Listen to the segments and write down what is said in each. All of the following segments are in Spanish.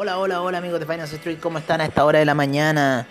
Hola, hola, hola amigos de Finance Street, ¿cómo están a esta hora de la mañana?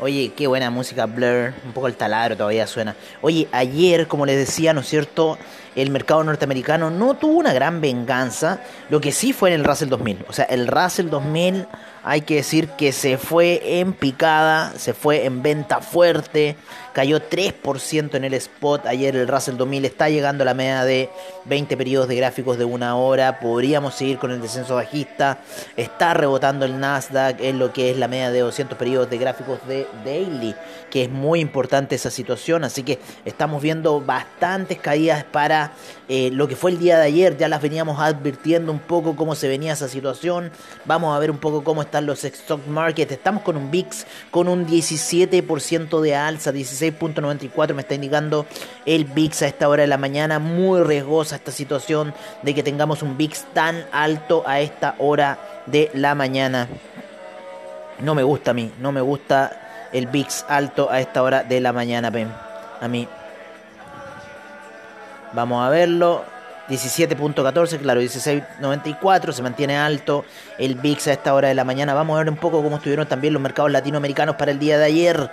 Oye, qué buena música, Blur, un poco el taladro todavía suena. Oye, ayer, como les decía, ¿no es cierto? El mercado norteamericano no tuvo una gran venganza, lo que sí fue en el Russell 2000. O sea, el Russell 2000 hay que decir que se fue en picada, se fue en venta fuerte, cayó 3% en el spot. Ayer el Russell 2000 está llegando a la media de 20 periodos de gráficos de una hora. Podríamos seguir con el descenso bajista. Está rebotando el Nasdaq en lo que es la media de 200 periodos de gráficos de daily, que es muy importante esa situación. Así que estamos viendo bastantes caídas para eh, lo que fue el día de ayer. Ya las veníamos advirtiendo un poco cómo se venía esa situación. Vamos a ver un poco cómo están los stock markets. Estamos con un VIX con un 17% de alza, 16.94 me está indicando el VIX a esta hora de la mañana. Muy riesgosa esta situación de que tengamos un VIX tan alto a esta hora de la mañana. No me gusta a mí, no me gusta el VIX alto a esta hora de la mañana, A mí. Vamos a verlo. 17.14, claro, 16.94, se mantiene alto el VIX a esta hora de la mañana. Vamos a ver un poco cómo estuvieron también los mercados latinoamericanos para el día de ayer.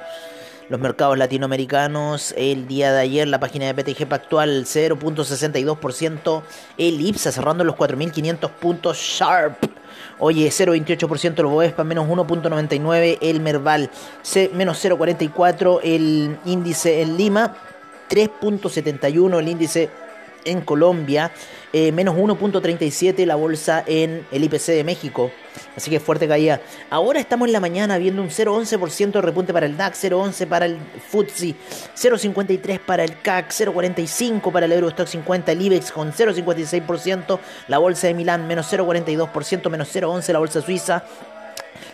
Los mercados latinoamericanos el día de ayer, la página de PTG actual 0.62%, el IPSA cerrando los 4.500 puntos sharp. Oye, 0.28% el Boespa, menos 1.99 el Merval, menos 0.44 el índice en Lima, 3.71 el índice en Colombia, eh, menos 1.37 la bolsa en el IPC de México. Así que fuerte caída. Ahora estamos en la mañana viendo un 0.11% de repunte para el DAX, 0.11 para el FTSE, 0.53 para el CAC, 0.45 para el Eurostock 50, el IBEX con 0.56%, la bolsa de Milán menos 0.42%, menos 0.11 la bolsa suiza,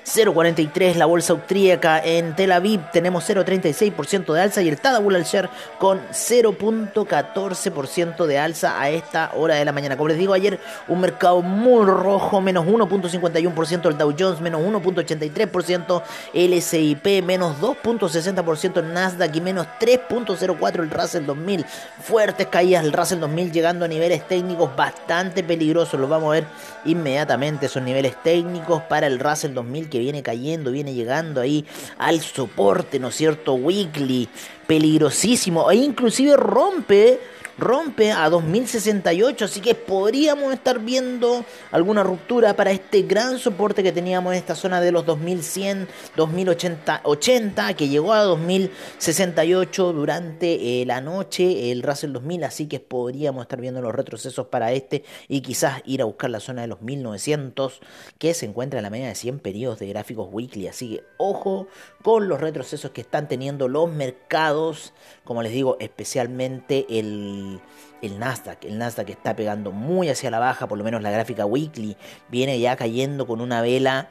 0,43 la bolsa austríaca en Tel Aviv tenemos 0,36% de alza y el Tadabul al share con 0,14% de alza a esta hora de la mañana. Como les digo ayer, un mercado muy rojo, menos 1.51% el Dow Jones, menos 1.83% el S&P, menos 2.60% el Nasdaq y menos 3.04 el Russell 2000. Fuertes caídas el Russell 2000 llegando a niveles técnicos bastante peligrosos. Los vamos a ver inmediatamente esos niveles técnicos para el Russell 2000 que viene cayendo, viene llegando ahí al soporte, ¿no es cierto? Weekly, peligrosísimo, e inclusive rompe rompe a 2068, así que podríamos estar viendo alguna ruptura para este gran soporte que teníamos en esta zona de los 2100, 2080, 80, que llegó a 2068 durante eh, la noche, el Russell 2000, así que podríamos estar viendo los retrocesos para este y quizás ir a buscar la zona de los 1900 que se encuentra en la media de 100 periodos de gráficos weekly, así que ojo con los retrocesos que están teniendo los mercados, como les digo, especialmente el el, Nasdaq. El Nasdaq está pegando muy hacia la baja, por lo menos la gráfica weekly viene ya cayendo con una vela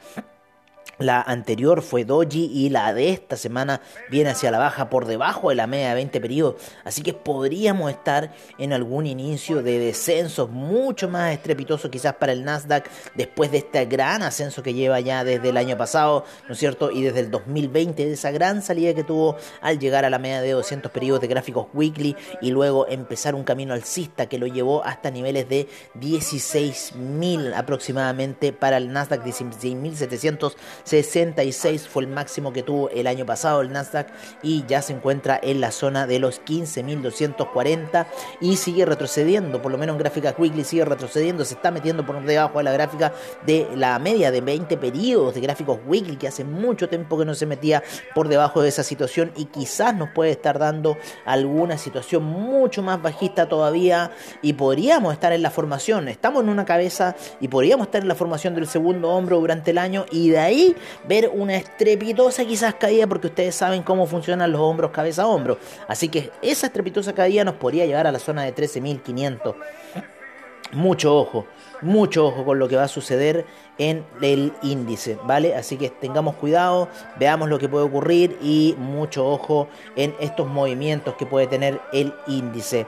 la anterior fue Doji y la de esta semana viene hacia la baja por debajo de la media de 20 periodos. Así que podríamos estar en algún inicio de descensos mucho más estrepitoso quizás para el Nasdaq después de este gran ascenso que lleva ya desde el año pasado, ¿no es cierto? Y desde el 2020, de esa gran salida que tuvo al llegar a la media de 200 periodos de gráficos weekly y luego empezar un camino alcista que lo llevó hasta niveles de 16.000 aproximadamente para el Nasdaq, 16.700 66 fue el máximo que tuvo el año pasado el Nasdaq y ya se encuentra en la zona de los 15.240 y sigue retrocediendo, por lo menos en gráfica weekly sigue retrocediendo, se está metiendo por debajo de la gráfica de la media de 20 periodos de gráficos weekly que hace mucho tiempo que no se metía por debajo de esa situación y quizás nos puede estar dando alguna situación mucho más bajista todavía y podríamos estar en la formación, estamos en una cabeza y podríamos estar en la formación del segundo hombro durante el año y de ahí ver una estrepitosa quizás caída porque ustedes saben cómo funcionan los hombros cabeza a hombro. Así que esa estrepitosa caída nos podría llevar a la zona de 13.500. Mucho ojo, mucho ojo con lo que va a suceder en el índice, ¿vale? Así que tengamos cuidado, veamos lo que puede ocurrir y mucho ojo en estos movimientos que puede tener el índice.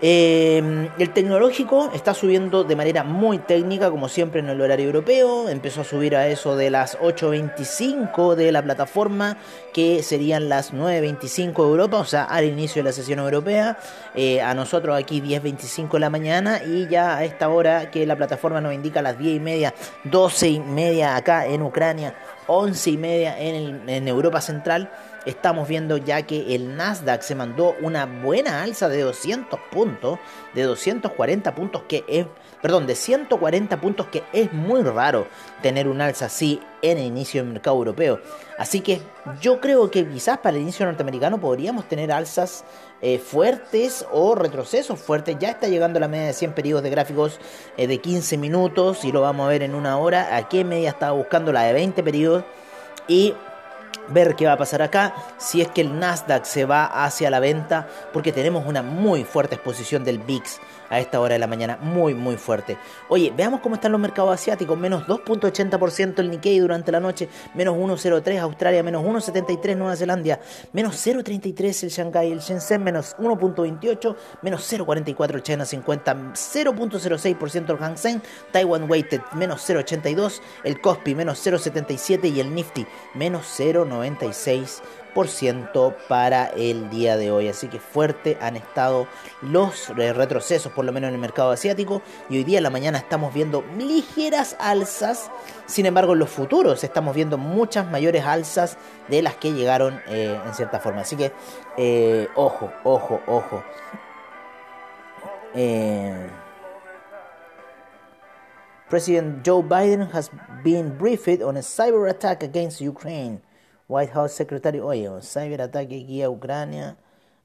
Eh, el tecnológico está subiendo de manera muy técnica, como siempre en el horario europeo. Empezó a subir a eso de las 8.25 de la plataforma, que serían las 9.25 de Europa, o sea, al inicio de la sesión europea. Eh, a nosotros aquí 10.25 de la mañana y ya a esta hora que la plataforma nos indica las 10 y media, 12 y media acá en Ucrania, 11 y media en Europa Central estamos viendo ya que el Nasdaq se mandó una buena alza de 200 puntos, de 240 puntos que es, perdón, de 140 puntos que es muy raro tener un alza así en el inicio del mercado europeo. Así que yo creo que quizás para el inicio norteamericano podríamos tener alzas eh, fuertes o retrocesos fuertes. Ya está llegando la media de 100 periodos de gráficos eh, de 15 minutos y lo vamos a ver en una hora. Aquí en media estaba buscando la de 20 periodos y ver qué va a pasar acá, si es que el Nasdaq se va hacia la venta, porque tenemos una muy fuerte exposición del VIX a esta hora de la mañana, muy muy fuerte. Oye, veamos cómo están los mercados asiáticos, menos 2.80% el Nikkei durante la noche, menos 1.03 Australia, menos 1.73 Nueva Zelanda, menos 0.33 el Shanghai, el Shenzhen. Menos 1.28, menos 0.44 el China 50, 0.06% el Hang Seng, Taiwan Weighted. Menos 0.82, el Kospi. Menos 0.77 y el Nifty. Menos 0.96 para el día de hoy. Así que fuerte han estado los retrocesos, por lo menos en el mercado asiático. Y hoy día en la mañana estamos viendo ligeras alzas. Sin embargo, en los futuros estamos viendo muchas mayores alzas de las que llegaron eh, en cierta forma. Así que, eh, ojo, ojo, ojo. Eh, President Joe Biden has been briefed on a cyber attack against Ukraine. White House secretario, oye, un ciberataque aquí a Ucrania,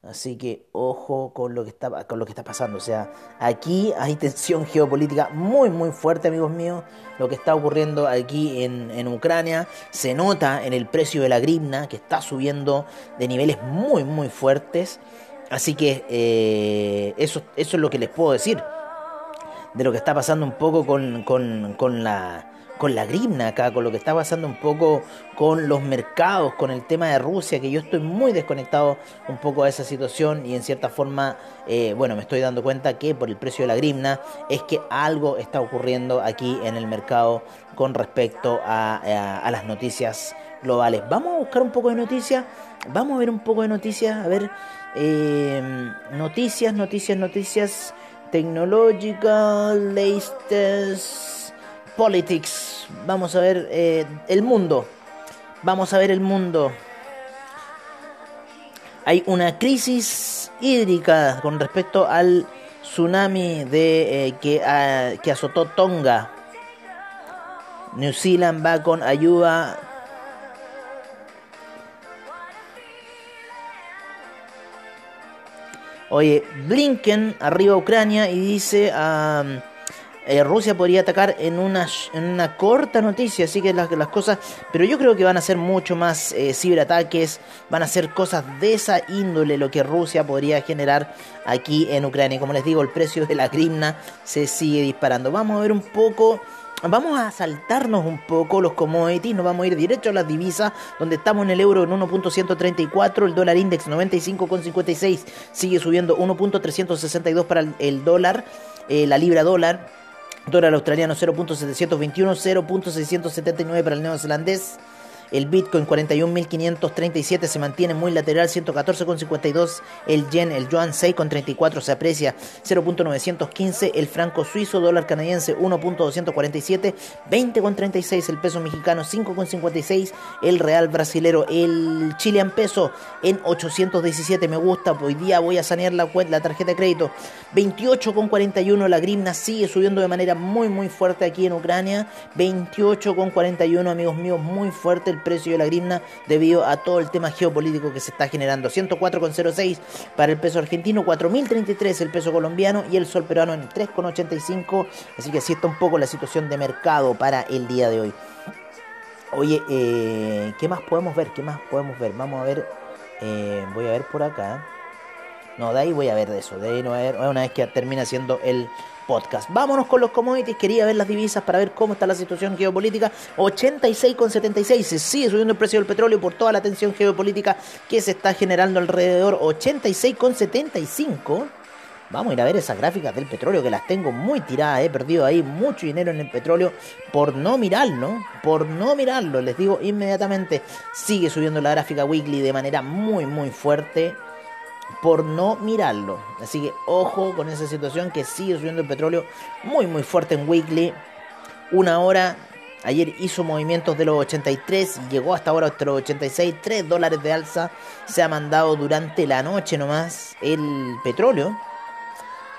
así que ojo con lo que está con lo que está pasando, o sea, aquí hay tensión geopolítica muy muy fuerte, amigos míos, lo que está ocurriendo aquí en, en Ucrania. Se nota en el precio de la grivna que está subiendo de niveles muy muy fuertes, así que eh, eso eso es lo que les puedo decir de lo que está pasando un poco con, con, con la con la grimna acá, con lo que está pasando un poco con los mercados, con el tema de Rusia, que yo estoy muy desconectado un poco a esa situación y en cierta forma, eh, bueno, me estoy dando cuenta que por el precio de la grimna es que algo está ocurriendo aquí en el mercado con respecto a, las noticias globales. Vamos a buscar un poco de noticias, vamos a ver un poco de noticias, a ver, eh, noticias, noticias, noticias tecnológicas, latest Politics. Vamos a ver eh, el mundo. Vamos a ver el mundo. Hay una crisis hídrica con respecto al tsunami de, eh, que, ah, que azotó Tonga. New Zealand va con ayuda Oye, Blinken arriba Ucrania y dice a eh, Rusia podría atacar en una, en una corta noticia, así que las, cosas, pero yo creo que van a ser mucho más eh, ciberataques, van a ser cosas de esa índole lo que Rusia podría generar aquí en Ucrania. como les digo, el precio de la grimna se sigue disparando. Vamos a ver un poco... Vamos a saltarnos un poco los commodities, nos vamos a ir directo a las divisas, donde estamos en el euro en 1.134, el dólar index 95.56 sigue subiendo 1.362 para el, dólar, eh, la libra dólar Dólar australiano 0.721, 0.679 para el neozelandés. El Bitcoin 41.537 se mantiene muy lateral, 114,52. El yen, el yuan 6,34 se aprecia, 0.915. El franco suizo, dólar canadiense 1.247, 20,36. El peso mexicano 5,56. El real brasilero, el chilean peso en 817. Me gusta, hoy día voy a sanear la, la tarjeta de crédito. 28,41. La grimna sigue subiendo de manera muy, muy fuerte aquí en Ucrania. 28,41, amigos míos, muy fuerte precio de la grimna debido a todo el tema geopolítico que se está generando. 104,06 para el peso argentino, 4.033 el peso colombiano y el sol peruano en 3,85. Así que así está un poco la situación de mercado para el día de hoy. Oye, eh, ¿qué más podemos ver? ¿Qué más podemos ver? Vamos a ver, eh, voy a ver por acá. No, de ahí voy a ver de eso. De ahí no voy a ver una vez que termina siendo el podcast. Vámonos con los commodities. Quería ver las divisas para ver cómo está la situación geopolítica. 86,76. Se sigue subiendo el precio del petróleo por toda la tensión geopolítica que se está generando alrededor. 86,75. Vamos a ir a ver esas gráficas del petróleo que las tengo muy tiradas. He perdido ahí mucho dinero en el petróleo por no mirarlo. Por no mirarlo. Les digo inmediatamente. Sigue subiendo la gráfica weekly de manera muy muy fuerte. Por no mirarlo. Así que ojo con esa situación que sigue subiendo el petróleo muy muy fuerte en weekly. Una hora Ayer hizo movimientos de los 83 y llegó hasta ahora hasta los 86. 3 dólares de alza se ha mandado durante la noche nomás el petróleo.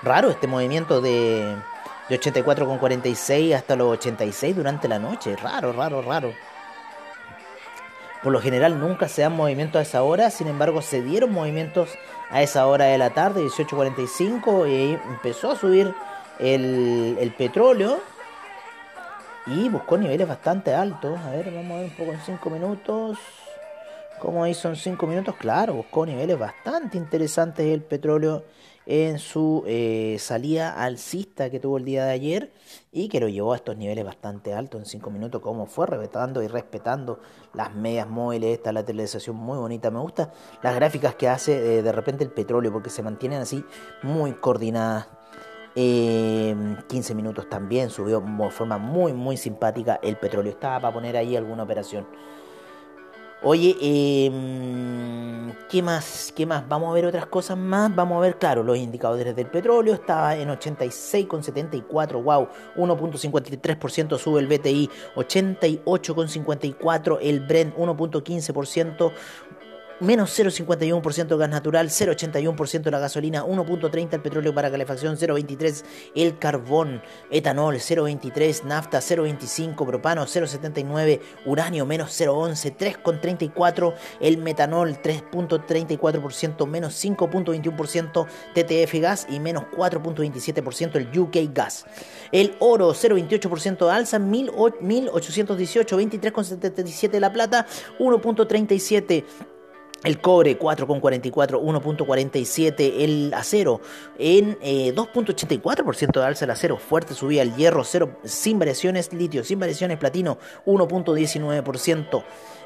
Raro este movimiento de, de 84,46 hasta los 86 durante la noche. Raro, raro, raro. Por lo general nunca se dan movimientos a esa hora, sin embargo se dieron movimientos a esa hora de la tarde, 18.45, y empezó a subir el, el petróleo y buscó niveles bastante altos. A ver, vamos a ver un poco en 5 minutos. ¿Cómo hizo en 5 minutos? Claro, buscó niveles bastante interesantes el petróleo en su eh, salida alcista que tuvo el día de ayer y que lo llevó a estos niveles bastante altos en 5 minutos, como fue respetando y respetando las medias móviles, esta lateralización muy bonita, me gusta las gráficas que hace eh, de repente el petróleo porque se mantienen así muy coordinadas 15 em, minutos también subió de forma muy muy simpática el petróleo. Estaba para poner ahí alguna operación. Oye, em, ¿qué más? ¿Qué más? Vamos a ver otras cosas más. Vamos a ver, claro, los indicadores del petróleo. Estaba en 86,74. Wow, 1.53% sube el BTI. 88,54 el Brent. 1.15% menos 0,51% gas natural, 0,81% la gasolina, 1,30 el petróleo para calefacción, 0,23 el carbón, etanol, 0,23 nafta, 0,25 propano, 0,79 uranio, menos 0,11, 3,34 el metanol, 3,34%, menos 5,21% TTF gas y menos 4,27% el UK gas. El oro, 0,28% alza, 1.818, 23,77 la plata, 1,37 el cobre 4,44, 1,47. El acero en 2,84% eh, de alza. El acero fuerte subía. El hierro 0 sin variaciones. Litio sin variaciones. Platino 1,19%.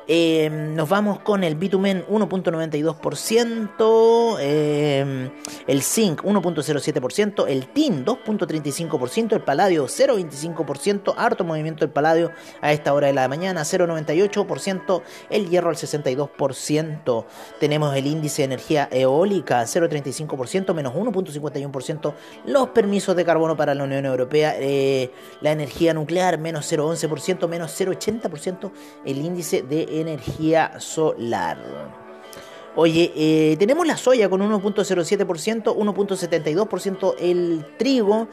Eh, nos vamos con el bitumen 1.92%, eh, el zinc 1.07%, el tin 2.35%, el paladio 0.25%, harto movimiento del paladio a esta hora de la mañana 0.98%, el hierro al 62%, tenemos el índice de energía eólica 0.35%, menos 1.51%, los permisos de carbono para la Unión Europea, eh, la energía nuclear menos 0.11%, menos 0.80%, el índice de energía solar. Oye, eh, tenemos la soya con 1.07%, 1.72% el trigo,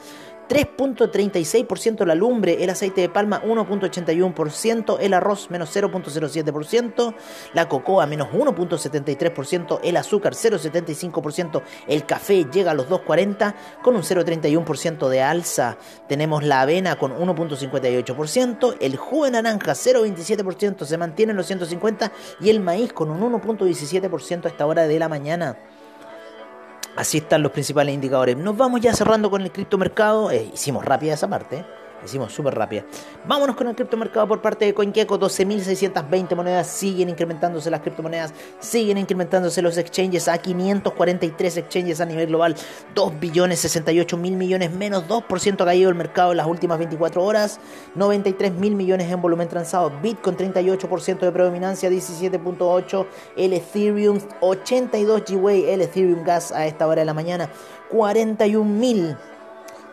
3.36% la lumbre, el aceite de palma 1.81%, el arroz menos 0.07%, la cocoa menos 1.73%, el azúcar 0.75%, el café llega a los 2.40 con un 0.31% de alza. Tenemos la avena con 1.58%, el jugo de naranja 0.27% se mantiene en los 150 y el maíz con un 1.17% a esta hora de la mañana. Así están los principales indicadores. Nos vamos ya cerrando con el criptomercado. Eh, hicimos rápida esa parte. Hicimos súper rápida. Vámonos con el criptomercado por parte de CoinGecko. 12.620 monedas. Siguen incrementándose las criptomonedas. Siguen incrementándose los exchanges a 543 exchanges a nivel global. 2 billones 68 mil millones. Menos 2% ha caído el mercado en las últimas 24 horas. 93 mil millones en volumen transado. Bitcoin 38% de predominancia. 17.8. El Ethereum 82 GWay. El Ethereum Gas a esta hora de la mañana. 41 mil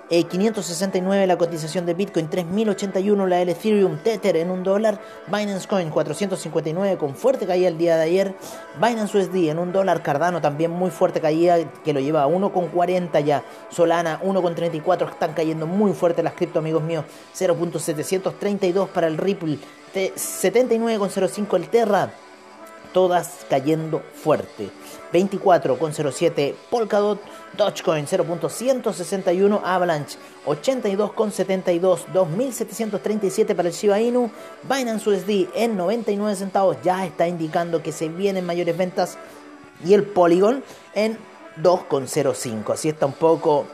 569 eh, la cotización de Bitcoin, 3081 la del Ethereum, Tether en un dólar, Binance Coin 459 con fuerte caída el día de ayer, Binance USD en un dólar, Cardano también muy fuerte caída que lo lleva a 1,40 ya, Solana 1,34 están cayendo muy fuerte las cripto amigos míos, 0.732 para el Ripple, 79,05 el Terra, todas cayendo fuerte. 24,07 Polkadot, Dogecoin 0.161 Avalanche 82,72 2.737 para el Shiba Inu. Binance USD en 99 centavos ya está indicando que se vienen mayores ventas. Y el Polygon en 2,05 así está un poco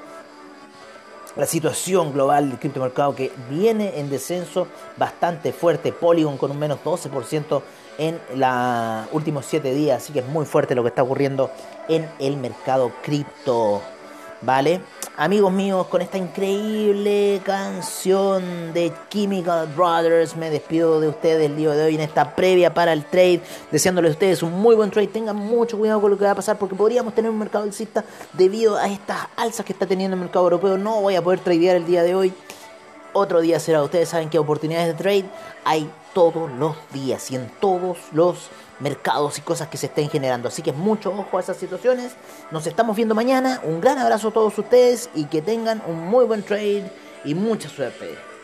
la situación global del criptomercado que viene en descenso bastante fuerte Polygon con un menos 12% en los últimos 7 días, así que es muy fuerte lo que está ocurriendo en el mercado cripto. ¿Vale? Amigos míos, con esta increíble canción de Chemical Brothers, me despido de ustedes el día de hoy en esta previa para el trade, deseándoles a ustedes un muy buen trade. Tengan mucho cuidado con lo que va a pasar porque podríamos tener un mercado alcista debido a estas alzas que está teniendo el mercado europeo. No voy a poder tradear el día de hoy. Otro día será. Ustedes saben que oportunidades de trade hay todos los días y en todos los mercados y cosas que se estén generando. Así que mucho ojo a esas situaciones. Nos estamos viendo mañana. Un gran abrazo a todos ustedes y que tengan un muy buen trade y mucha suerte.